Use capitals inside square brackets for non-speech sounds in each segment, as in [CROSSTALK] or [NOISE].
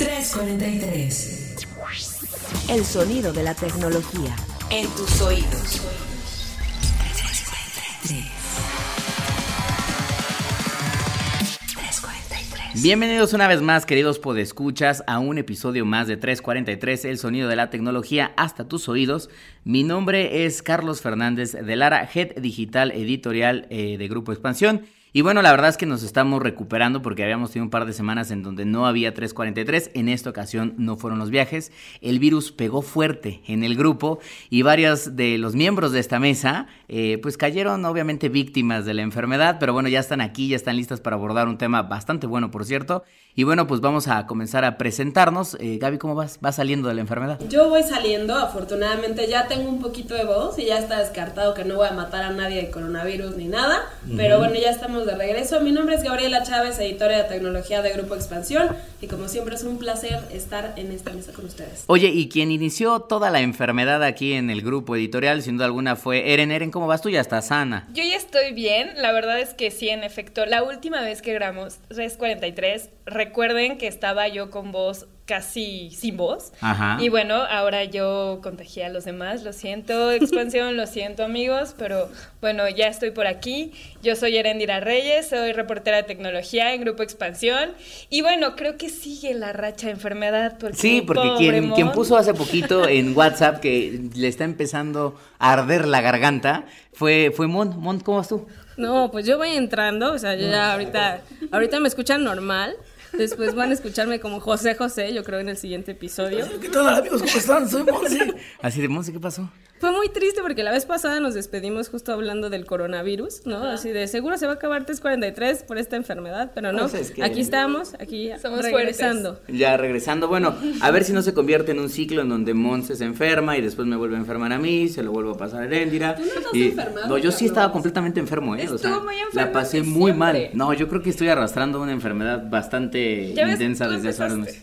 343. El sonido de la tecnología. En tus oídos. Bienvenidos una vez más, queridos podescuchas, a un episodio más de 343, el sonido de la tecnología hasta tus oídos. Mi nombre es Carlos Fernández de Lara, Head Digital Editorial eh, de Grupo Expansión. Y bueno, la verdad es que nos estamos recuperando porque habíamos tenido un par de semanas en donde no había 343. En esta ocasión no fueron los viajes. El virus pegó fuerte en el grupo y varios de los miembros de esta mesa eh, pues cayeron obviamente víctimas de la enfermedad. Pero bueno, ya están aquí, ya están listas para abordar un tema bastante bueno, por cierto. Y bueno, pues vamos a comenzar a presentarnos. Eh, Gaby, ¿cómo vas? ¿Vas saliendo de la enfermedad? Yo voy saliendo, afortunadamente ya tengo un poquito de voz y ya está descartado que no voy a matar a nadie de coronavirus ni nada. Pero bueno, ya estamos de regreso. Mi nombre es Gabriela Chávez, editora de tecnología de Grupo Expansión. Y como siempre es un placer estar en esta mesa con ustedes. Oye, y quien inició toda la enfermedad aquí en el grupo editorial, sin duda alguna, fue Eren. Eren, ¿cómo vas tú? Ya estás sana. Yo ya estoy bien. La verdad es que sí, en efecto. La última vez que grabamos 343, recuerden que estaba yo con voz casi sin voz. Ajá. Y bueno, ahora yo contagié a los demás. Lo siento, [LAUGHS] expansión, lo siento, amigos. Pero bueno, ya estoy por aquí. Yo soy Erendira Reyes, soy reportera de tecnología en Grupo Expansión. Y bueno, creo que sigue la racha de enfermedad. Porque Sí, porque quien, Mon- quien puso hace poquito [LAUGHS] en WhatsApp que le está empezando a arder la garganta fue, fue Mon. Mon, ¿cómo vas tú? No, pues yo voy entrando, o sea, yo ya ahorita, ahorita me escuchan normal. Después van a escucharme como José José, yo creo en el siguiente episodio. ¿Qué tal amigos? ¿Cómo están? Soy Monse. Así de Monse, ¿qué pasó? Fue muy triste porque la vez pasada nos despedimos justo hablando del coronavirus, ¿no? Así de seguro se va a acabar 343 por esta enfermedad, pero no. Pues es que- Aquí estamos, aquí Somos regresando. Ya regresando, bueno, a ver si no se convierte en un ciclo en donde Monse se enferma y después me vuelve a enfermar a mí, se lo vuelvo a pasar a Erendira. Tú no estás y- enfermado, No, yo sí estaba completamente enfermo, ¿eh? O sea, Estuvo muy la pasé muy mal. No, yo creo que estoy arrastrando una enfermedad bastante intensa desde hace meses.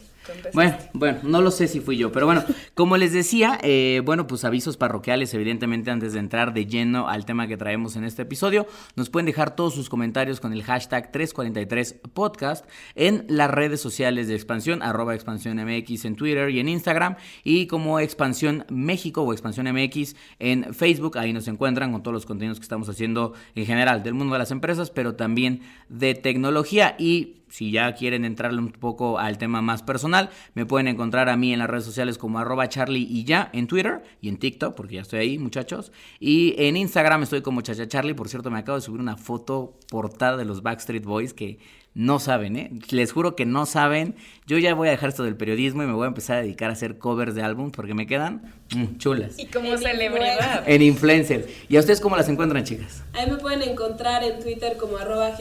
Bueno, bueno, no lo sé si fui yo, pero bueno, como les decía, eh, bueno, pues avisos parroquiales, evidentemente, antes de entrar de lleno al tema que traemos en este episodio, nos pueden dejar todos sus comentarios con el hashtag 343podcast en las redes sociales de Expansión, arroba Expansión MX en Twitter y en Instagram, y como Expansión México o Expansión MX en Facebook, ahí nos encuentran con todos los contenidos que estamos haciendo en general del mundo de las empresas, pero también de tecnología. Y si ya quieren entrarle un poco al tema más personal, me pueden encontrar a mí en las redes sociales como arroba charlie y ya en Twitter y en TikTok, porque ya estoy ahí, muchachos. Y en Instagram estoy como chacha charlie. Por cierto, me acabo de subir una foto portada de los Backstreet Boys que no saben, ¿eh? Les juro que no saben. Yo ya voy a dejar esto del periodismo y me voy a empezar a dedicar a hacer covers de álbum porque me quedan mm, chulas. Y como En celebridad. En influencers. ¿Y a ustedes cómo las encuentran, chicas? Ahí me pueden encontrar en Twitter como arroba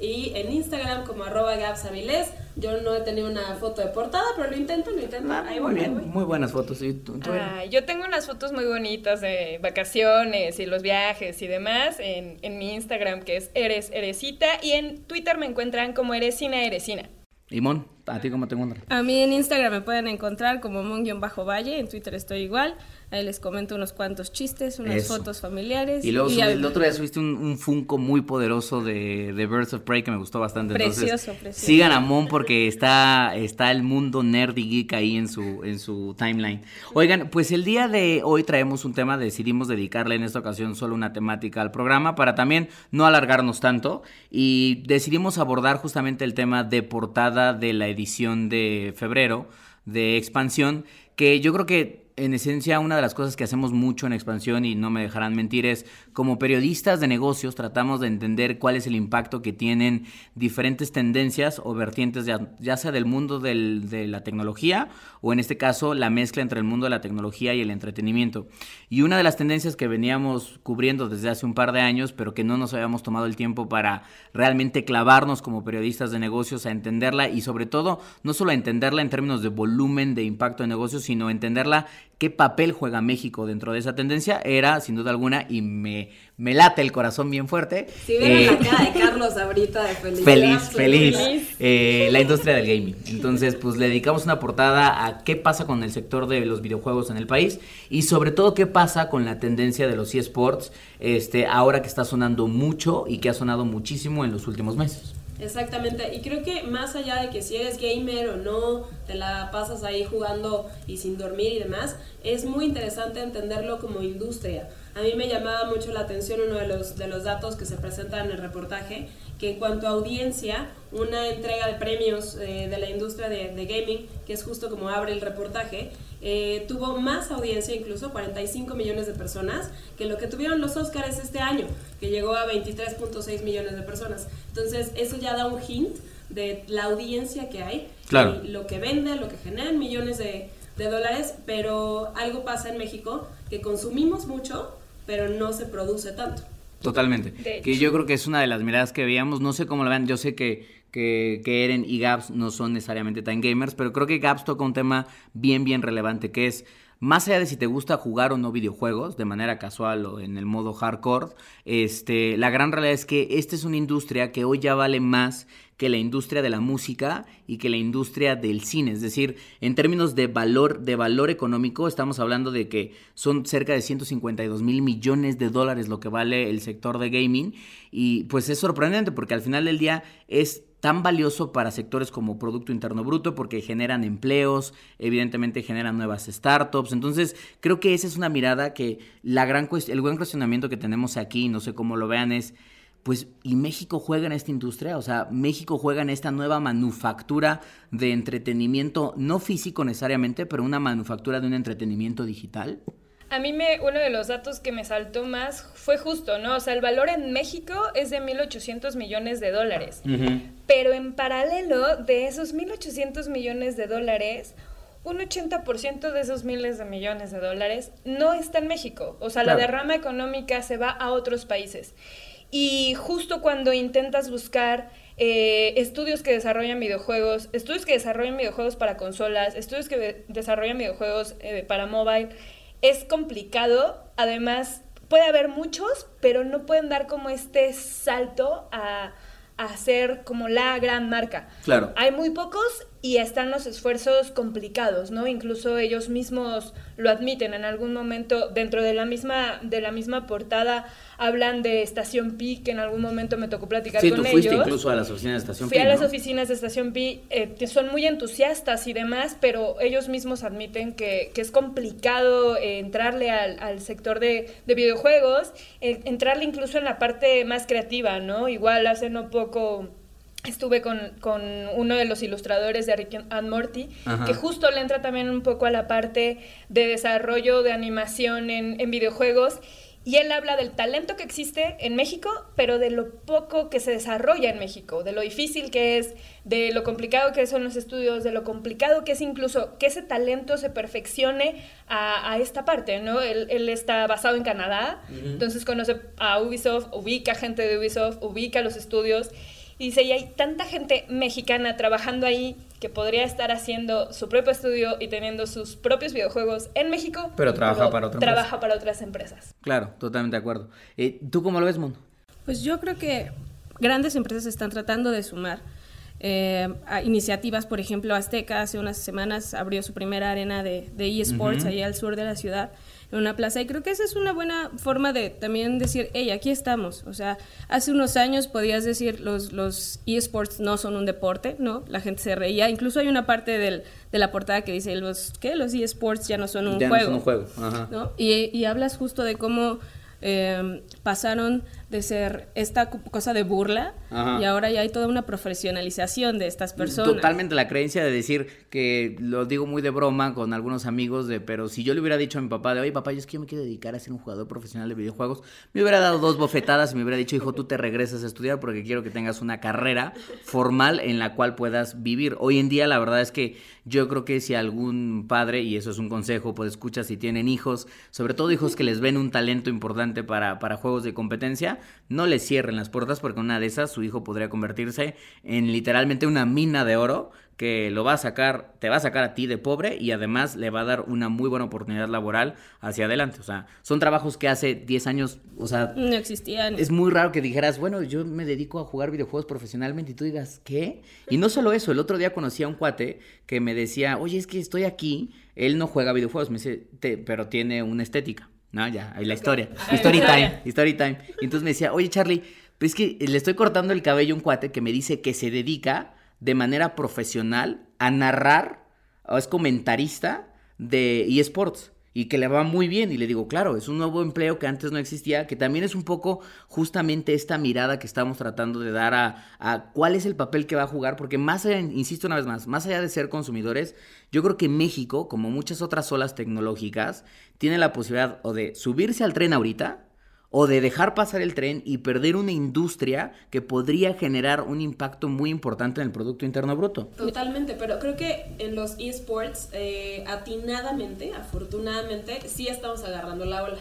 y en Instagram como arroba gapsavilés. Yo no he tenido una foto de portada, pero lo intento, lo intento. ahí voy, muy ahí bien, voy. muy buenas fotos. ¿Y tú, tú, Eren? Ah, yo tengo unas fotos muy bonitas de vacaciones y los viajes y demás en, en mi Instagram que es Eres Eresita y en Twitter me encuentran como Eresina Eresina. Y Mon, ¿a ti cómo te encuentran? A mí en Instagram me pueden encontrar como mon-valle, en Twitter estoy igual. Ahí les comento unos cuantos chistes, unas Eso. fotos familiares. Y luego y el otro día subiste un, un Funko muy poderoso de, de Birds of Prey que me gustó bastante. Entonces, Precioso, precioso. Sigan a Mon porque está, está el mundo nerd y geek ahí en su, en su timeline. Oigan, pues el día de hoy traemos un tema, decidimos dedicarle en esta ocasión solo una temática al programa para también no alargarnos tanto y decidimos abordar justamente el tema de portada de la edición de febrero de expansión, que yo creo que en esencia una de las cosas que hacemos mucho en expansión y no me dejarán mentir es como periodistas de negocios tratamos de entender cuál es el impacto que tienen diferentes tendencias o vertientes ya, ya sea del mundo del- de la tecnología o en este caso la mezcla entre el mundo de la tecnología y el entretenimiento. Y una de las tendencias que veníamos cubriendo desde hace un par de años pero que no nos habíamos tomado el tiempo para realmente clavarnos como periodistas de negocios a entenderla y sobre todo no solo a entenderla en términos de volumen de impacto de negocios, sino entenderla qué papel juega México dentro de esa tendencia, era sin duda alguna, y me, me late el corazón bien fuerte. Si vieron eh, la cara de Carlos ahorita de. Feliz, absoluta. feliz. Eh, la industria del gaming. Entonces, pues le dedicamos una portada a qué pasa con el sector de los videojuegos en el país y sobre todo qué pasa con la tendencia de los eSports, este, ahora que está sonando mucho y que ha sonado muchísimo en los últimos meses. Exactamente, y creo que más allá de que si eres gamer o no, te la pasas ahí jugando y sin dormir y demás, es muy interesante entenderlo como industria. A mí me llamaba mucho la atención uno de los, de los datos que se presentan en el reportaje, que en cuanto a audiencia, una entrega de premios eh, de la industria de, de, gaming, que es justo como abre el reportaje, eh, tuvo más audiencia, incluso 45 millones de personas, que lo que tuvieron los Oscars este año, que llegó a 23.6 millones de personas. Entonces, eso ya da un hint de la audiencia que hay, Claro. y lo que vende, lo que generan millones de, de dólares, pero algo pasa en México que consumimos mucho, pero no se produce tanto. Totalmente. Que yo creo que es una de las miradas que veíamos. No sé cómo lo vean. Yo sé que, que, que Eren y Gaps no son necesariamente tan gamers, pero creo que Gaps toca un tema bien, bien relevante, que es más allá de si te gusta jugar o no videojuegos de manera casual o en el modo hardcore, este, la gran realidad es que esta es una industria que hoy ya vale más que la industria de la música y que la industria del cine. Es decir, en términos de valor, de valor económico, estamos hablando de que son cerca de 152 mil millones de dólares lo que vale el sector de gaming. Y pues es sorprendente porque al final del día es tan valioso para sectores como Producto Interno Bruto porque generan empleos, evidentemente generan nuevas startups. Entonces, creo que esa es una mirada que la gran el buen cuestionamiento que tenemos aquí, no sé cómo lo vean, es pues, ¿y México juega en esta industria? O sea, México juega en esta nueva manufactura de entretenimiento, no físico necesariamente, pero una manufactura de un entretenimiento digital. A mí me, uno de los datos que me saltó más fue justo, ¿no? O sea, el valor en México es de 1.800 millones de dólares. Pero en paralelo de esos 1.800 millones de dólares, un 80% de esos miles de millones de dólares no está en México. O sea, Claro. la derrama económica se va a otros países. Y justo cuando intentas buscar eh, estudios que desarrollan videojuegos, estudios que desarrollan videojuegos para consolas, estudios que de- desarrollan videojuegos eh, para mobile, es complicado. Además, puede haber muchos, pero no pueden dar como este salto a, a ser como la gran marca. Claro. Hay muy pocos y están los esfuerzos complicados, ¿no? Incluso ellos mismos lo admiten en algún momento dentro de la misma de la misma portada hablan de Estación Pi que en algún momento me tocó platicar Sí, con tú fuiste ellos. incluso a las oficinas de Estación Fui Pi, a las oficinas de Estación Pi, eh, que son muy entusiastas y demás, pero ellos mismos admiten que, que es complicado eh, entrarle al, al sector de, de videojuegos, eh, entrarle incluso en la parte más creativa, ¿no? Igual hace no poco estuve con, con uno de los ilustradores de Rick and Morty, Ajá. que justo le entra también un poco a la parte de desarrollo de animación en, en videojuegos. Y él habla del talento que existe en México, pero de lo poco que se desarrolla en México, de lo difícil que es, de lo complicado que son los estudios, de lo complicado que es incluso que ese talento se perfeccione a, a esta parte, ¿no? Él, él está basado en Canadá, entonces conoce a Ubisoft, ubica gente de Ubisoft, ubica los estudios, y dice, y hay tanta gente mexicana trabajando ahí que podría estar haciendo su propio estudio y teniendo sus propios videojuegos en México. Pero trabaja para otra Trabaja empresa. para otras empresas. Claro, totalmente de acuerdo. Eh, ¿Tú cómo lo ves, Mon? Pues yo creo que grandes empresas están tratando de sumar eh, a iniciativas, por ejemplo, Azteca hace unas semanas abrió su primera arena de, de eSports allá al sur de la ciudad, en una plaza, y creo que esa es una buena forma de también decir, hey, aquí estamos. O sea, hace unos años podías decir los, los eSports no son un deporte, ¿no? La gente se reía, incluso hay una parte del, de la portada que dice, los, ¿qué? Los eSports ya no son un Ya no juego. es un juego. Ajá. ¿no? Y, y hablas justo de cómo eh, pasaron de ser esta co- cosa de burla Ajá. y ahora ya hay toda una profesionalización de estas personas. Totalmente la creencia de decir que lo digo muy de broma con algunos amigos de, pero si yo le hubiera dicho a mi papá de, oye papá, yo es que yo me quiero dedicar a ser un jugador profesional de videojuegos, me hubiera dado dos bofetadas y me hubiera dicho, hijo, tú te regresas a estudiar porque quiero que tengas una carrera formal en la cual puedas vivir. Hoy en día la verdad es que yo creo que si algún padre, y eso es un consejo, pues escucha si tienen hijos, sobre todo hijos que les ven un talento importante para, para juegos de competencia, no les cierren las puertas porque una de esas su hijo podría convertirse en literalmente una mina de oro que lo va a sacar, te va a sacar a ti de pobre y además le va a dar una muy buena oportunidad laboral hacia adelante. O sea, son trabajos que hace 10 años, o sea, No existían. es muy raro que dijeras, bueno, yo me dedico a jugar videojuegos profesionalmente y tú digas, ¿qué? Y no solo eso, el otro día conocí a un cuate que me decía, oye, es que estoy aquí, él no juega videojuegos, me dice, "Te- pero tiene una estética. No, ya, ahí la historia. Story historia. time, story time. Y entonces me decía, oye, Charlie, Pero es que le estoy cortando el cabello a un cuate que me dice que se dedica de manera profesional a narrar, o es comentarista de eSports y que le va muy bien. Y le digo, claro, es un nuevo empleo que antes no existía, que también es un poco justamente esta mirada que estamos tratando de dar a, cuál es el papel que va a jugar, porque más allá, insisto una vez más, más allá de ser consumidores, yo creo que México, como muchas otras olas tecnológicas, tiene la posibilidad o de subirse al tren ahorita, o de dejar pasar el tren y perder una industria que podría generar un impacto muy importante en el Producto Interno Bruto. Totalmente, pero creo que en los esports, eh, atinadamente, afortunadamente, sí estamos agarrando la ola.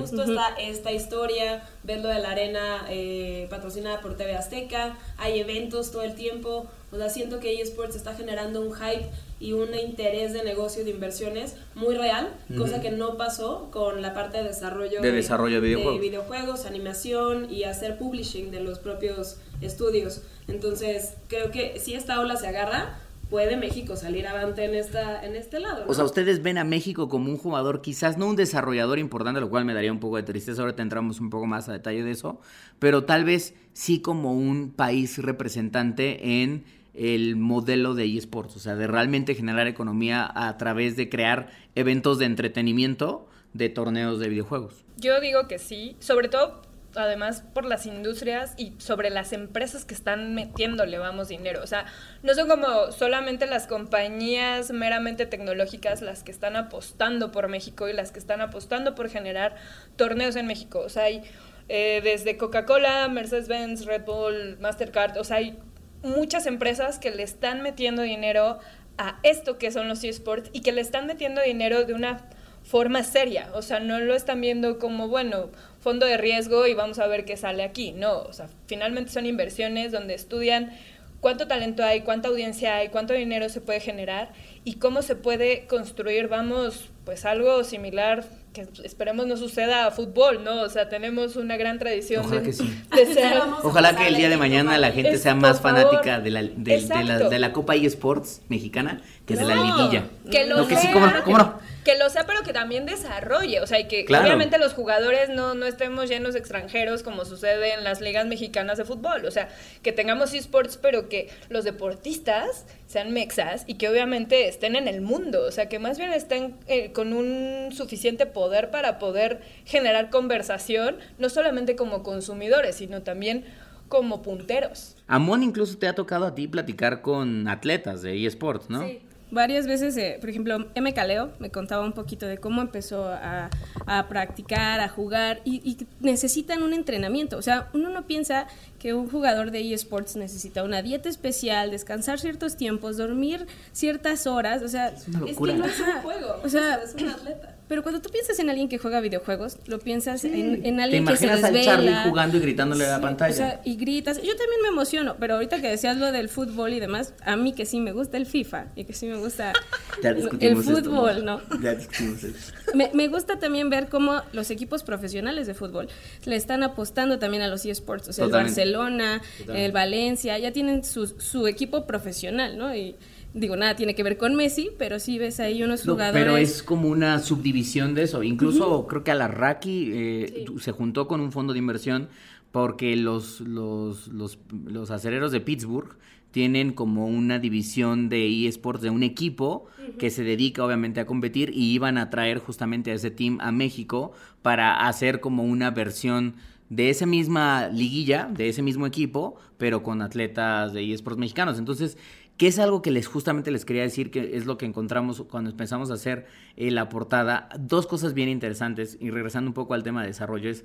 Justo está esta historia, ves lo de la arena eh, patrocinada por TV Azteca, hay eventos todo el tiempo, o sea, siento que eSports está generando un hype y un interés de negocio de inversiones muy real, cosa que no pasó con la parte de desarrollo de, desarrollo de videojuegos. de videojuegos, animación y hacer publishing de los propios estudios. Entonces, creo que si esta ola se agarra, puede México salir avante en esta en este lado. O sea, ustedes ven a México como un jugador, quizás no un desarrollador importante, lo cual me daría un poco de tristeza, ahora entramos un poco más a detalle de eso, pero tal vez sí como un país representante en el modelo de eSports, o sea, de realmente generar economía a través de crear eventos de entretenimiento de torneos de videojuegos. Yo digo que sí, sobre todo además por las industrias y sobre las empresas que están metiéndole, vamos, dinero. O sea, no son como solamente las compañías meramente tecnológicas las que están apostando por México y las que están apostando por generar torneos en México. O sea, hay eh, desde Coca-Cola, Mercedes-Benz, Red Bull, Mastercard, o sea, hay muchas empresas que le están metiendo dinero a esto que son los esports y que le están metiendo dinero de una forma seria, o sea, no lo están viendo como, bueno, fondo de riesgo y vamos a ver qué sale aquí, no, o sea, finalmente son inversiones donde estudian cuánto talento hay, cuánta audiencia hay, cuánto dinero se puede generar y cómo se puede construir, vamos, pues algo similar que esperemos no suceda a fútbol, ¿no? O sea, tenemos una gran tradición Ojalá de, que sí. de ser... [LAUGHS] Ojalá que el día de mañana la gente Es, sea más fanática de la, de, de la, de la Copa eSports mexicana que de la liguilla. Que lo No, que sí, cómo no, cómo no. Que lo sea, pero que también desarrolle. O sea, y que Claro. obviamente los jugadores no, no estemos llenos de extranjeros como sucede en las ligas mexicanas de fútbol. O sea, que tengamos esports, pero que los deportistas sean mexas y que obviamente estén en el mundo. O sea, que más bien estén eh, con un suficiente poder para poder generar conversación, no solamente como consumidores, sino también como punteros. Amón, incluso te ha tocado a ti platicar con atletas de eSports, ¿no? Sí. Varias veces, eh, por ejemplo, M. Caleo me contaba un poquito de cómo empezó a, a practicar, a jugar y, y necesitan un entrenamiento. O sea, uno no piensa que un jugador de eSports necesita una dieta especial, descansar ciertos tiempos, dormir ciertas horas. O sea, Es una Es locura. que no es un [LAUGHS] juego, O sea, es un atleta. Pero cuando tú piensas en alguien que juega videojuegos, lo piensas en, en ¿Te alguien que se imaginas al desvela. Charlie jugando y gritándole a la pantalla? O sea, y gritas. Yo también me emociono, pero ahorita que decías lo del fútbol y demás, a mí que sí me gusta el FIFA y que sí me gusta [LAUGHS] el esto, fútbol, ¿no? Ya discutimos esto. [LAUGHS] Me, me gusta también ver cómo los equipos profesionales de fútbol le están apostando también a los eSports. O sea, Totalmente. el Barcelona, Totalmente. el Valencia, ya tienen su, su equipo profesional, ¿no? Y digo, nada tiene que ver con Messi, pero sí ves ahí unos No, jugadores. pero es como una subdivisión de eso. Incluso creo que a la Raki eh, se juntó con un fondo de inversión porque los, los, los, los acereros de Pittsburgh tienen como una división de eSports de un equipo que se dedica obviamente a competir y iban a traer justamente a ese team a México para hacer como una versión de esa misma liguilla, de ese mismo equipo, pero con atletas de eSports mexicanos. Entonces, que es algo que les justamente les quería decir que es lo que encontramos cuando empezamos a hacer eh, la portada. Dos cosas bien interesantes y regresando un poco al tema de desarrollo es,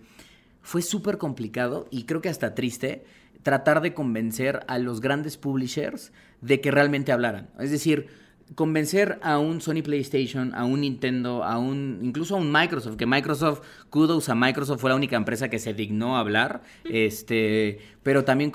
fue súper complicado y creo que hasta triste tratar de convencer a los grandes publishers de que realmente hablaran. Es decir, convencer a un Sony PlayStation, a un Nintendo, a un incluso a un Microsoft, que Microsoft, kudos a Microsoft, fue la única empresa que se dignó a hablar, este, pero también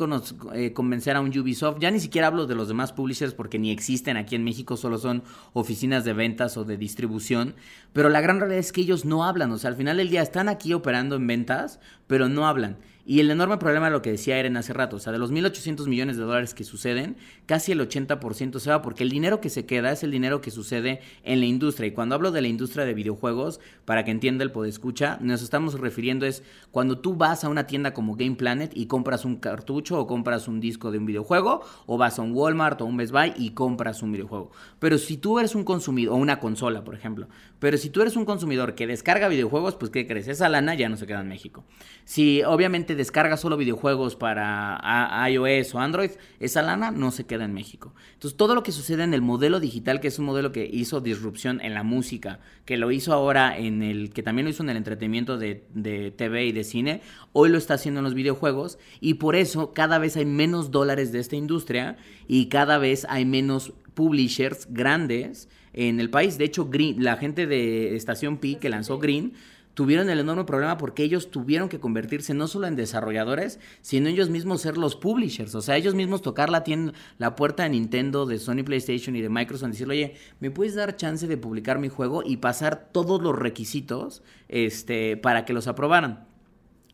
eh, convencer a un Ubisoft, ya ni siquiera hablo de los demás publishers porque ni existen aquí en México, solo son oficinas de ventas o de distribución, pero la gran realidad es que ellos no hablan, o sea, al final del día están aquí operando en ventas, pero no hablan. Y el enorme problema, lo que decía Eren hace rato, o sea, de los 1.800 millones de dólares que suceden, casi el 80% se va porque el dinero que se queda es el dinero que sucede en la industria. Y cuando hablo de la industria de videojuegos, para que entienda el escucha, nos estamos refiriendo es cuando tú vas a una tienda como Game Planet y compras un cartucho o compras un disco de un videojuego, o vas a un Walmart o un Best Buy y compras un videojuego. Pero si tú eres un consumidor, o una consola, por ejemplo, pero si tú eres un consumidor que descarga videojuegos, pues ¿qué crees? Esa lana ya no se queda en México. Si obviamente descarga solo videojuegos para iOS o Android, esa lana no se queda en México. Entonces, todo lo que sucede en el modelo digital, que es un modelo que hizo disrupción en la música, que lo hizo ahora en el, que también lo hizo en el entretenimiento de, de TV y de cine, hoy lo está haciendo en los videojuegos y por eso cada vez hay menos dólares de esta industria y cada vez hay menos publishers grandes en el país. De hecho, Green, la gente de Estación Pi que lanzó Green tuvieron el enorme problema porque ellos tuvieron que convertirse no solo en desarrolladores, sino ellos mismos ser los publishers, o sea, ellos mismos tocar la, tienda, la puerta de Nintendo, de Sony PlayStation y de Microsoft y decirle, oye, ¿me puedes dar chance de publicar mi juego y pasar todos los requisitos este, para que los aprobaran?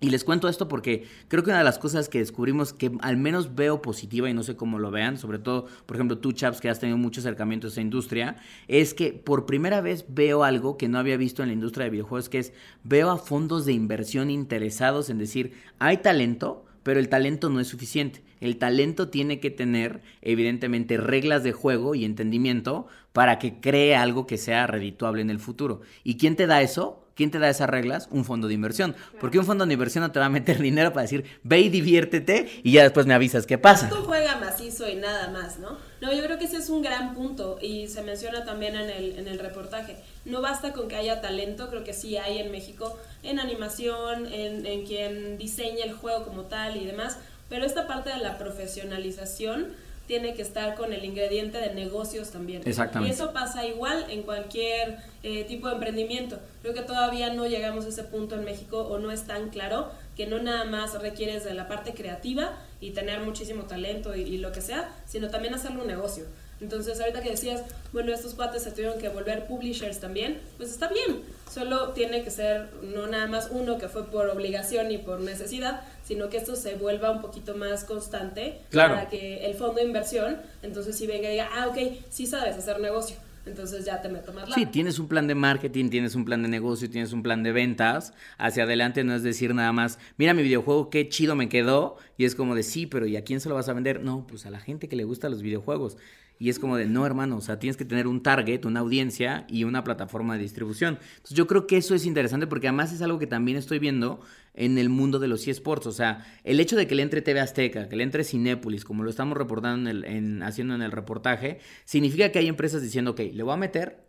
Y les cuento esto porque creo que una de las cosas que descubrimos que al menos veo positiva y no sé cómo lo vean, sobre todo, por ejemplo, tú, Chaps, que has tenido mucho acercamiento a esa industria, es que por primera vez veo algo que no había visto en la industria de videojuegos, que es veo a fondos de inversión interesados en decir, hay talento, pero el talento no es suficiente. El talento tiene que tener, evidentemente, reglas de juego y entendimiento para que cree algo que sea redituable en el futuro. ¿Y quién te da eso? ¿Quién te da esas reglas? Un fondo de inversión. Porque un fondo de inversión no te va a meter [LAUGHS] dinero para decir, ve y diviértete y ya después me avisas qué pasa. Tú juega macizo y nada más, ¿no? No, yo creo que ese es un gran punto y se menciona también en el, en el reportaje. No basta con que haya talento, creo que sí hay en México, en animación, en, en quien diseña el juego como tal y demás, pero esta parte de la profesionalización tiene que estar con el ingrediente de negocios también. Exactamente. Y eso pasa igual en cualquier eh, tipo de emprendimiento. Creo que todavía no llegamos a ese punto en México o no es tan claro que no nada más requieres de la parte creativa y tener muchísimo talento y, y lo que sea, sino también hacerlo un negocio. Entonces, ahorita que decías, bueno, estos cuates se tuvieron que volver publishers también, pues está bien. Solo tiene que ser no nada más uno que fue por obligación y por necesidad, sino que esto se vuelva un poquito más constante para que el fondo de inversión, entonces si venga y diga, ah, ok, sí sabes hacer negocio. Entonces ya te meto más Sí, tienes un plan de marketing, tienes un plan de negocio, tienes un plan de ventas. Hacia adelante no es decir nada más, mira mi videojuego, qué chido me quedó. Y es como de, sí, pero ¿y a quién se lo vas a vender? No, pues a la gente que le gusta los videojuegos. Y es como de, no, hermano, o sea, tienes que tener un target, una audiencia y una plataforma de distribución. Entonces yo creo que eso es interesante porque además es algo que también estoy viendo en el mundo de los eSports. O sea, el hecho de que le entre TV Azteca, que le entre Cinépolis, como lo estamos reportando en el, en, haciendo en el reportaje, significa que hay empresas diciendo, ok, le voy a meter,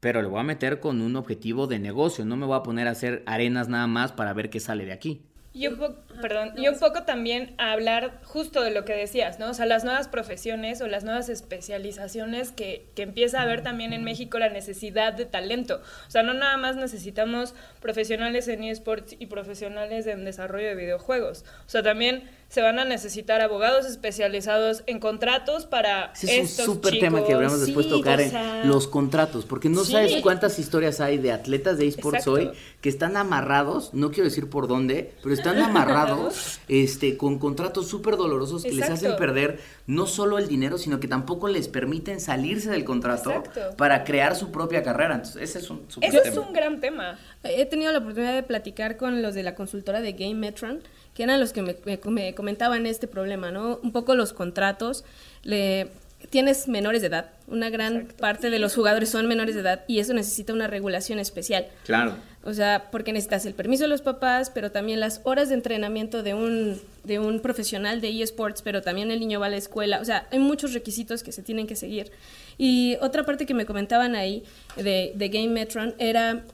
pero le voy a meter con un objetivo de negocio. No me voy a poner a hacer arenas nada más para ver qué sale de aquí. Y un, poco, perdón, y un poco también a hablar justo de lo que decías, ¿no? O sea, las nuevas profesiones o las nuevas especializaciones que, que empieza a haber también en México la necesidad de talento. O sea, no nada más necesitamos profesionales en eSports y profesionales en desarrollo de videojuegos. O sea, también se van a necesitar abogados especializados en contratos para Ese es un súper tema que deberíamos después tocar en los contratos, porque no sabes cuántas historias hay de atletas de esports hoy que están amarrados, no quiero decir por dónde, pero están [LAUGHS] amarrados este con contratos súper dolorosos que les hacen perder no solo el dinero, sino que tampoco les permiten salirse del contrato para crear su propia carrera. Entonces, ese es un super Ese es un gran tema. He tenido la oportunidad de platicar con los de la consultora de Game Metron que eran los que me, comentaban este problema, ¿no? Un poco los contratos, le, tienes menores de edad, una gran parte de los jugadores son menores de edad y eso necesita una regulación especial. Claro. O sea, porque necesitas el permiso de los papás, pero también las horas de entrenamiento de un, de un profesional de eSports, pero también el niño va a la escuela. O sea, hay muchos requisitos que se tienen que seguir. Y otra parte que me comentaban ahí de, de Game Metron era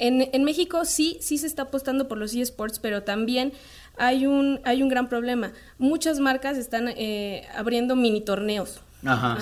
en, en, México sí, sí se está apostando por los eSports, pero también hay un, hay un gran problema. Muchas marcas están eh, abriendo mini torneos. Ajá.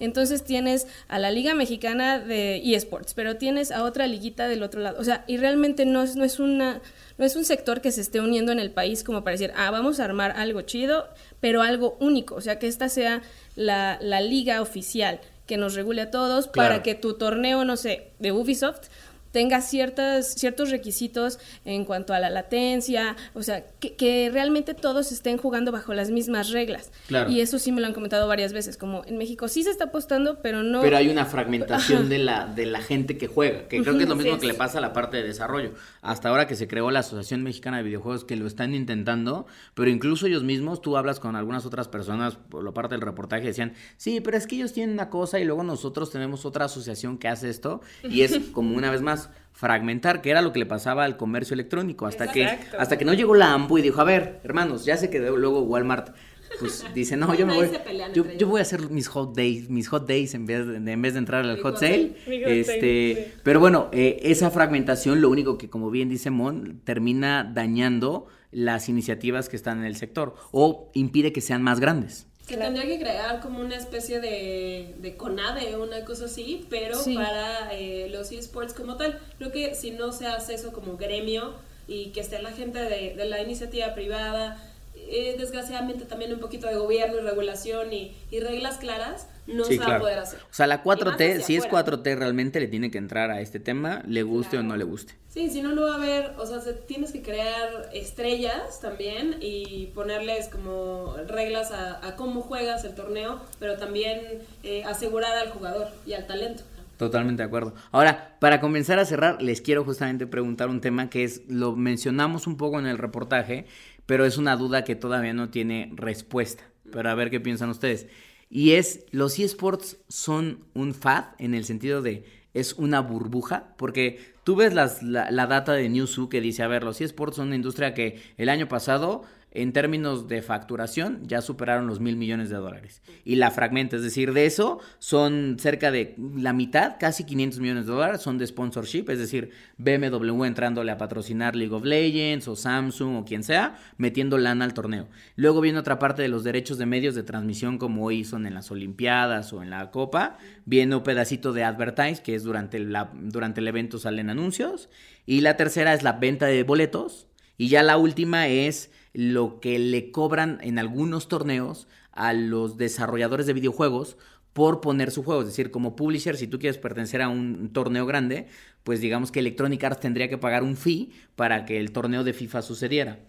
Entonces tienes a la Liga Mexicana de eSports, pero tienes a otra liguita del otro lado. O sea, y realmente no es, no es una no es un sector que se esté uniendo en el país como para decir, ah, vamos a armar algo chido, pero algo único. O sea, que esta sea la, liga oficial que nos regule a todos para que tu torneo, no sé, de Ubisoft tenga ciertas, ciertos requisitos en cuanto a la latencia, o sea, que, que realmente todos estén jugando bajo las mismas reglas. Claro. Y eso sí me lo han comentado varias veces, como en México sí se está apostando, pero no... Pero hay una fragmentación de la, de la gente que juega, que creo que es lo mismo sí. que le pasa a la parte de desarrollo. Hasta ahora que se creó la Asociación Mexicana de Videojuegos, que lo están intentando, pero incluso ellos mismos, tú hablas con algunas otras personas, por la parte del reportaje, decían, sí, pero es que ellos tienen una cosa y luego nosotros tenemos otra asociación que hace esto, y es [LAUGHS] como una vez más fragmentar, que era lo que le pasaba al comercio electrónico, hasta que, hasta que no llegó la AMBU y dijo, a ver, hermanos, ya se quedó luego Walmart. Pues dice, no, yo me voy. Yo, voy a hacer mis hot days, mis hot days en vez de, en vez de entrar al hot hot sale. Este, sí. pero bueno, eh, esa fragmentación, lo único que, como bien dice Mon, termina dañando las iniciativas que están en el sector o impide que sean más grandes. Que tendría que crear como una especie de, de CONADE una cosa así, pero Sí. para eh, los esports como tal. Creo que si no se hace eso como gremio y que esté la gente de, de la iniciativa privada, eh, desgraciadamente también un poquito de gobierno y regulación y, y reglas claras, no Sí, se va a poder hacer. O sea, la Y más 4T, hacia si es afuera. 4T, realmente le tiene que entrar a este tema, le guste o no le guste. Sí, si no, no va a haber, o sea, se- tienes que crear estrellas también y ponerles como reglas a, a cómo juegas el torneo, pero también eh, asegurar al jugador y al talento. Totalmente de acuerdo. Ahora, para comenzar a cerrar, les quiero justamente preguntar un tema que es, lo mencionamos un poco en el reportaje, pero es una duda que todavía no tiene respuesta. Pero a ver qué piensan ustedes. Y es, ¿los eSports son un fad en el sentido de es una burbuja? Porque tú ves la, la data de Newzoo que dice, a ver, los eSports son una industria que el año pasado en términos de facturación ya superaron los mil millones de dólares. Y la fragmenta, es decir, de eso son cerca de la mitad, casi 500 millones de dólares, son de sponsorship, es decir, BMW entrándole a patrocinar League of Legends o Samsung o quien sea, metiendo lana al torneo. Luego viene otra parte de los derechos de medios de transmisión como hoy son en las Olimpiadas o en la Copa, viene un pedacito de advertise, que es durante, la, durante el evento salen anuncios, y la tercera es la venta de boletos, y ya la última es lo que le cobran en algunos torneos a los desarrolladores de videojuegos por poner su juego. Es decir, como publisher, si tú quieres pertenecer a un torneo grande, pues digamos que Electronic Arts tendría que pagar un fee para que el torneo de FIFA sucediera.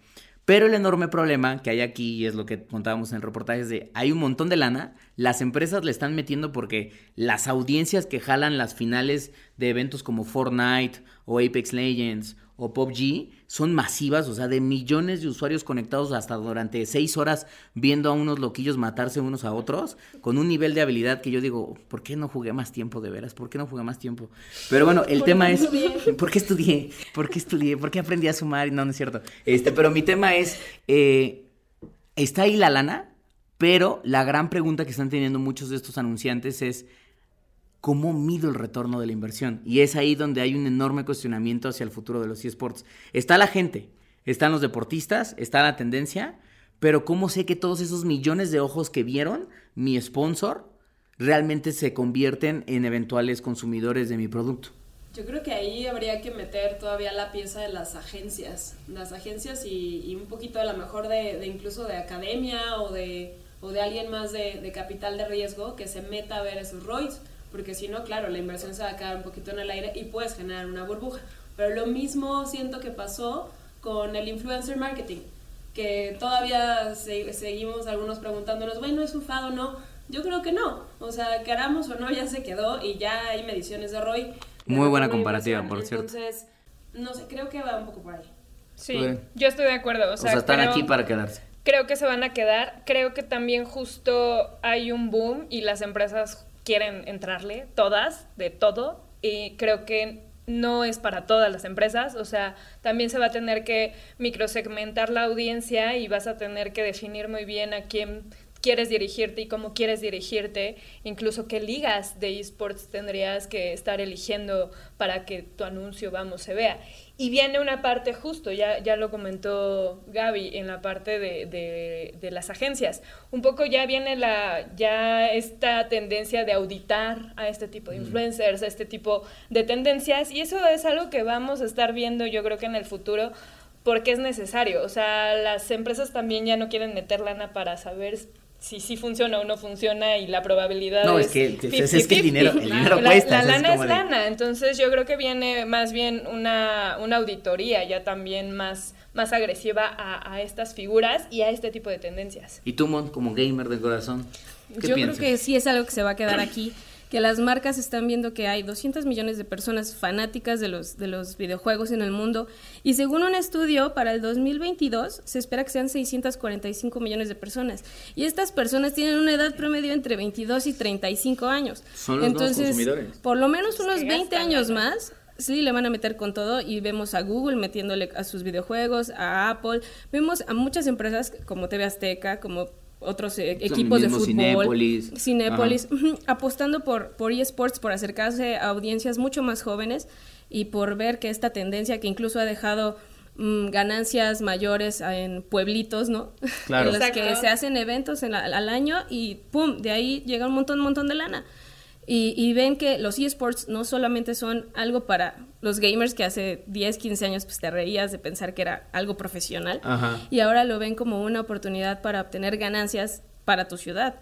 Pero el enorme problema que hay aquí, y es lo que contábamos en el reportaje, es de hay un montón de lana, las empresas le están metiendo porque las audiencias que jalan las finales de eventos como Fortnite o Apex Legends o PUBG son masivas, o sea, de millones de usuarios conectados hasta durante seis horas viendo a unos loquillos matarse unos a otros, con un nivel de habilidad que yo digo, ¿por qué no jugué más tiempo de veras? ¿Por qué no jugué más tiempo? Pero bueno, el tema es, [LAUGHS] ¿por qué estudié? ¿Por qué estudié? ¿Por qué aprendí a sumar? No, no es cierto. Este, pero mi tema es, eh, está ahí la lana, pero la gran pregunta que están teniendo muchos de estos anunciantes es, ¿cómo mido el retorno de la inversión? Y es ahí donde hay un enorme cuestionamiento hacia el futuro de los eSports. Está la gente, están los deportistas, está la tendencia, pero ¿cómo sé que todos esos millones de ojos que vieron mi sponsor realmente se convierten en eventuales consumidores de mi producto? Yo creo que ahí habría que meter todavía la pieza de las agencias, las agencias y, y un poquito a lo mejor de, de incluso de academia o de, o de alguien más de, de capital de riesgo que se meta a ver esos ROIs, porque si no, claro, la inversión se va a quedar un poquito en el aire y puedes generar una burbuja. Pero lo mismo siento que pasó con el influencer marketing, que todavía se- seguimos algunos preguntándonos, bueno, ¿es un fado o no? Yo creo que no, o sea, queramos o no, ya se quedó y ya hay mediciones de ROI. Muy buena comparativa, por cierto. Entonces, no sé, creo que va un poco por ahí. Sí, Bueno. yo estoy de acuerdo. O O sea, sea, están creo- aquí para quedarse. Creo que se van a quedar. Creo que también justo hay un boom y las empresas quieren entrarle, todas, de todo. Y creo que no es para todas las empresas. O sea, también se va a tener que microsegmentar la audiencia y vas a tener que definir muy bien a quién quieres dirigirte y cómo quieres dirigirte, incluso qué ligas de esports tendrías que estar eligiendo para que tu anuncio, vamos, se vea. Y viene una parte justo, ya, ya lo comentó Gaby, en la parte de, de, de las agencias. Un poco ya viene la, ya esta tendencia de auditar a este tipo de influencers, a este tipo de tendencias, y eso es algo que vamos a estar viendo yo creo que en el futuro, porque es necesario. O sea, las empresas también ya no quieren meter lana para saber si sí funciona o no funciona y la probabilidad No, es, es que- es- 50-50. es que el dinero- el dinero la, cuesta, La es lana es, de- lana, entonces yo creo que viene más bien una, una auditoría ya también más, más agresiva a, a estas figuras y a este tipo de tendencias. Y tú, Mon, como gamer de corazón, ¿qué Yo piensas? creo que sí es algo que se va a quedar aquí, que las marcas están viendo que hay 200 millones de personas fanáticas de los, de los videojuegos en el mundo y según un estudio para el 2022 se espera que sean 645 millones de personas y estas personas tienen una edad promedio entre 22 y 35 años. Son los Entonces, consumidores. por lo menos unos que 20 gastan años más Sí, le van a meter con todo y vemos a Google metiéndole a sus videojuegos, a Apple, vemos a muchas empresas como TV Azteca, como otros eh, equipos de fútbol, Cinépolis. Cinépolis, apostando por, por eSports, por acercarse a audiencias mucho más jóvenes y por ver que esta tendencia que incluso ha dejado mm, ganancias mayores en pueblitos, ¿no? Claro. [LAUGHS] en los que se hacen eventos en la- al año y ¡pum! De ahí llega un montón, un montón de lana. Y, y ven que los eSports no solamente son algo para los gamers que hace 10, 15 años pues te reías de pensar que era algo profesional Ajá. y ahora lo ven como una oportunidad para obtener ganancias para tu ciudad.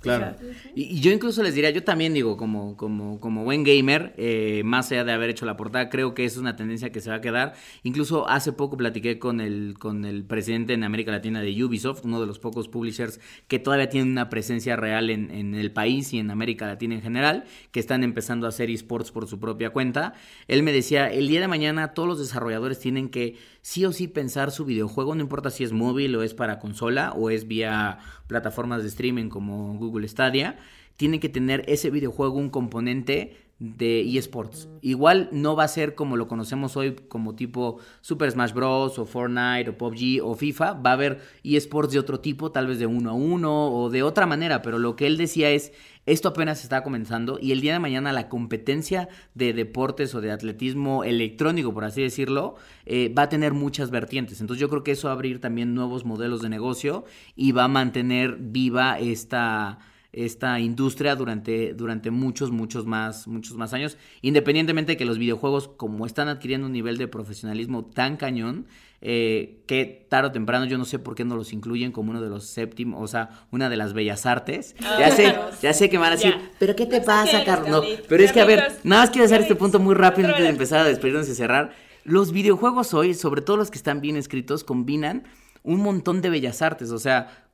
Claro. O sea, y, y yo incluso les diría, yo también digo, como, como, como buen gamer, eh, más allá de haber hecho la portada, creo que es una tendencia que se va a quedar. Incluso hace poco platiqué con el, con el presidente en América Latina de Ubisoft, uno de los pocos publishers que todavía tienen una presencia real en, en el país y en América Latina en general, que están empezando a hacer esports por su propia cuenta. Él me decía, el día de mañana todos los desarrolladores tienen que sí o sí pensar su videojuego, no importa si es móvil o es para consola o es vía plataformas de streaming como Google Stadia, tienen que tener ese videojuego un componente de eSports. Igual no va a ser como lo conocemos hoy como tipo Super Smash Bros. o Fortnite o PUBG o FIFA, va a haber eSports de otro tipo, tal vez de uno a uno o de otra manera, pero lo que él decía es, esto apenas está comenzando y el día de mañana la competencia de deportes o de atletismo electrónico, por así decirlo, eh, va a tener muchas vertientes. Entonces yo creo que eso va a abrir también nuevos modelos de negocio y va a mantener viva esta esta industria durante, durante muchos, muchos más, muchos más años, independientemente de que los videojuegos, como están adquiriendo un nivel de profesionalismo tan cañón, eh, que tarde o temprano yo no sé por qué no los incluyen como uno de los séptimos, o sea, una de las bellas artes. ya sé, ya sé que me van a decir, pero ¿qué te No pasa, Carlos? No, pero es que a ver, nada más quiero hacer este punto muy rápido antes de empezar a despedirnos y cerrar. Los videojuegos hoy, sobre todo los que están bien escritos, combinan un montón de bellas artes, o sea,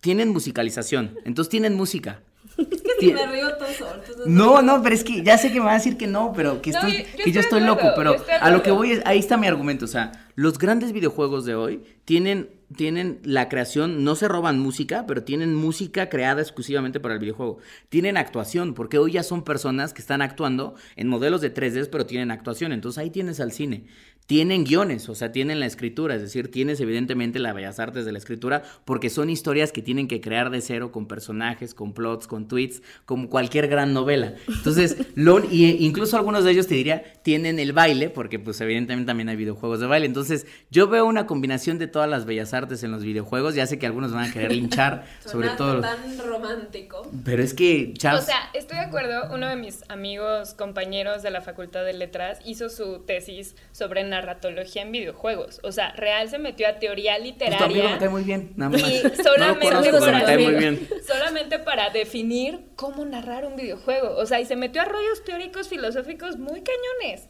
tienen musicalización, entonces tienen música. Ti- Me río todo solo. no, no, pero es que ya sé que me van a decir que no, pero que, No, estoy, yo- yo que yo estoy loco, pero estoy a lo que voy es, ahí está mi argumento, o sea, los grandes videojuegos de hoy tienen, tienen la creación, no se roban música, pero tienen música creada exclusivamente para el videojuego. Tienen actuación, porque hoy ya son personas que están actuando en modelos de 3D, pero tienen actuación, entonces ahí tienes al cine. Tienen guiones, o sea, tienen la escritura, es decir, tienes evidentemente las bellas artes de la escritura, porque son historias que tienen que crear de cero con personajes, con plots, con tweets, como cualquier gran novela. Entonces, [LAUGHS] lo, y incluso algunos de ellos te diría, tienen el baile, porque pues evidentemente también hay videojuegos de baile. Entonces, yo veo una combinación de todas las bellas artes en los videojuegos, ya sé que algunos van a querer linchar, [LAUGHS] sobre todo tan romántico. Pero es que, O chavos, sea, estoy de acuerdo. Uno de mis amigos, compañeros de la Facultad de Letras, hizo su tesis sobre narratología en videojuegos. O sea, real se metió a teoría pues, tu amigo literaria. me cae muy bien, nada más. Y No solamente, conozco, para muy definir- bien. solamente para definir cómo narrar un videojuego. O sea, y se metió a rollos teóricos filosóficos muy cañones.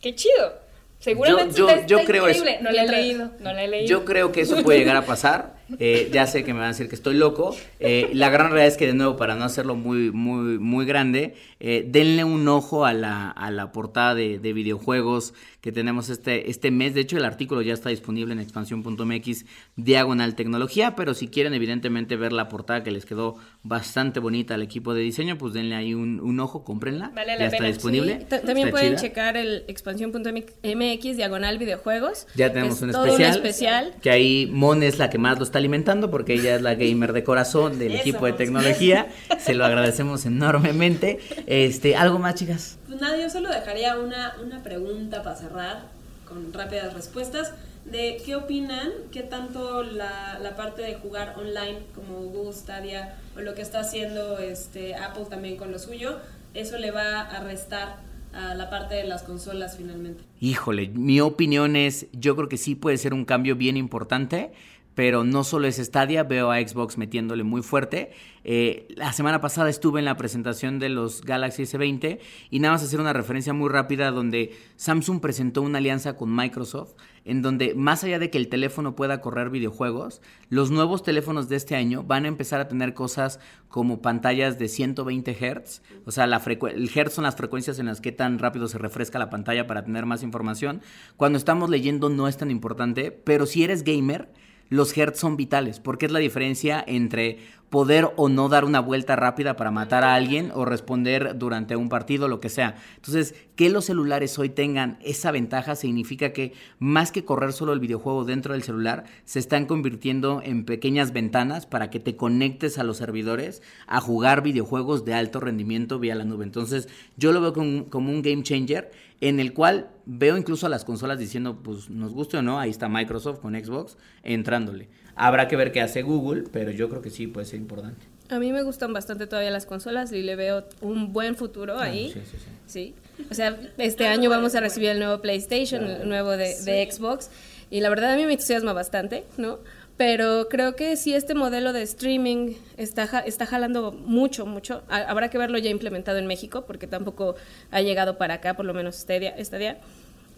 Qué chido. Seguramente yo- está- yo está creo eso. increíble. No la he leído, no la he leído. Yo creo que eso puede llegar a pasar. [LAUGHS] Eh, ya sé que me van a decir que estoy loco. Eh, la gran realidad es que, de nuevo, para no hacerlo muy, muy, muy grande, eh, denle un ojo a la, a la portada de, de videojuegos que tenemos este, este mes. De hecho, el artículo ya está disponible en expansión.mx diagonal tecnología. Pero si quieren, evidentemente, ver la portada que les quedó bastante bonita al equipo de diseño, pues denle ahí un, un ojo, cómprenla. Vale la ya está pena. disponible. Sí, ta- también Está pueden chida. checar el expansión.mx diagonal videojuegos. Ya tenemos es un especial, especial. Que ahí Mon es la que más lo está alimentando porque ella es la gamer de corazón del [LAUGHS] Eso, equipo de tecnología. Se lo agradecemos enormemente. Este, ¿algo más, chicas? Pues nada, yo solo dejaría una, una pregunta para cerrar con rápidas respuestas de qué opinan, qué tanto la, la parte de jugar online como Google Stadia o lo que está haciendo este Apple también con lo suyo, eso le va a restar a la parte de las consolas finalmente. Híjole, mi opinión es, yo creo que sí puede ser un cambio bien importante, pero no solo es Stadia, veo a Xbox metiéndole muy fuerte. Eh, la semana pasada estuve en la presentación de los Galaxy S20 y nada más hacer una referencia muy rápida donde Samsung presentó una alianza con Microsoft en donde más allá de que el teléfono pueda correr videojuegos, los nuevos teléfonos de este año van a empezar a tener cosas como pantallas de 120 Hz, o sea, la el Hz son las frecuencias en las que tan rápido se refresca la pantalla para tener más información. Cuando estamos leyendo no es tan importante, pero si eres gamer, los hertz son vitales, porque es la diferencia entre poder o no dar una vuelta rápida para matar a alguien o responder durante un partido, lo que sea. Entonces, que los celulares hoy tengan esa ventaja significa que más que correr solo el videojuego dentro del celular, se están convirtiendo en pequeñas ventanas para que te conectes a los servidores a jugar videojuegos de alto rendimiento vía la nube. Entonces, yo lo veo como, un game changer en el cual veo incluso a las consolas diciendo, pues nos guste o no, ahí está Microsoft con Xbox entrándole. Habrá que ver qué hace Google, pero yo creo que sí puede importante. A mí me gustan bastante todavía las consolas y le veo un buen futuro ah, ahí. Sí, sí, sí. sí. O sea, este año vamos a recibir el nuevo PlayStation, el nuevo de, de Xbox. Y la verdad a mí me entusiasma bastante, ¿no? pero creo que si este modelo de streaming está, está jalando mucho, mucho. Habrá que verlo ya implementado en México, porque tampoco ha llegado para acá, por lo menos este día. Este día.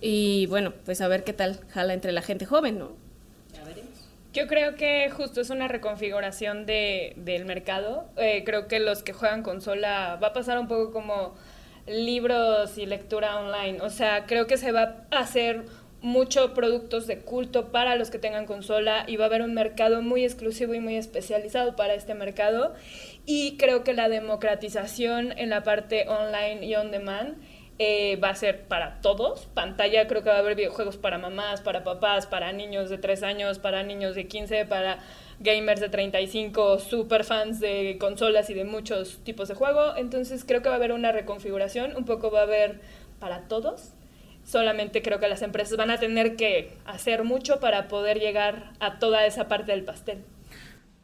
Y bueno, pues a ver qué tal jala entre la gente joven, ¿no? Yo creo que justo es una reconfiguración de, del mercado. Eh, creo que los que juegan consola va a pasar un poco como libros y lectura online. O sea, creo que se va a hacer mucho productos de culto para los que tengan consola y va a haber un mercado muy exclusivo y muy especializado para este mercado. Y creo que la democratización en la parte online y on demand eh, va a ser para todos. Pantalla creo que va a haber videojuegos para mamás, para papás, para niños de 3 años, para niños de 15, para gamers de 35, super fans de consolas y de muchos tipos de juego. Entonces creo que va a haber una reconfiguración, un poco va a haber para todos solamente creo que las empresas van a tener que hacer mucho para poder llegar a toda esa parte del pastel.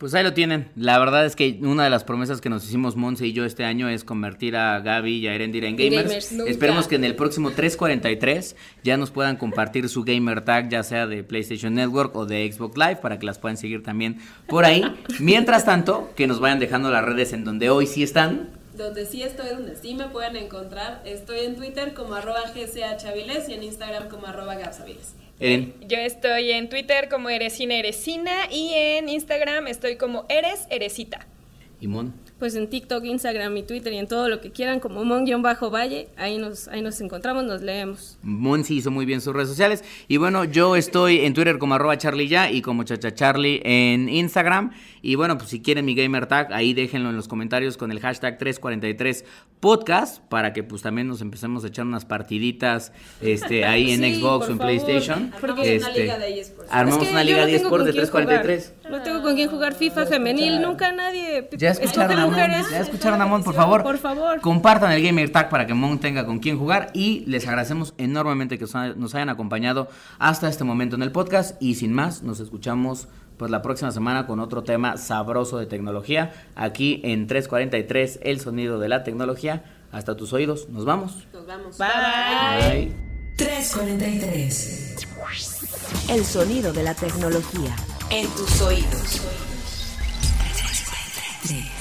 Pues ahí lo tienen. La verdad es que una de las promesas que nos hicimos Monse y yo este año es convertir a Gaby y a Erendira en gamers. Esperemos que en el próximo 343 ya nos puedan compartir su gamer tag, ya sea de PlayStation Network o de Xbox Live, para que las puedan seguir también por ahí. Mientras tanto, que nos vayan dejando las redes en donde hoy sí están donde sí estoy, donde sí me pueden encontrar. Estoy en Twitter como arroba gchaviles y en Instagram como arroba gapsaviles. Yo estoy en Twitter como Eresina Eresina y en Instagram estoy como Eres Eresita. ¿Y Mon? Pues en TikTok, Instagram y Twitter y en todo lo que quieran como Mon-Valle, ahí nos, ahí nos encontramos, nos leemos. Mon sí hizo muy bien sus redes sociales. Y bueno, yo estoy en Twitter como arroba Charlie ya y como Chacha Charlie en Instagram. Y bueno, pues si quieren mi gamer tag, ahí déjenlo en los comentarios con el hashtag 343 podcast para que pues también nos empecemos a echar unas partiditas este ahí [LAUGHS] en Xbox o en PlayStation. Armamos una este, liga de eSports. Armamos una liga de eSports de 343. No tengo con quién jugar FIFA femenil, nunca nadie. Ya escucharon a Mon, ya escucharon a Mon, por favor. Por favor. Compartan el gamer tag para que Mon tenga con quién jugar y les agradecemos enormemente que nos hayan acompañado hasta este momento en el podcast y sin más nos escuchamos pues la próxima semana con otro tema sabroso de tecnología aquí en 343 El sonido de la tecnología. Hasta tus oídos. Nos vamos. Nos vamos. Bye. Bye. 343 El sonido de la tecnología en tus oídos. 343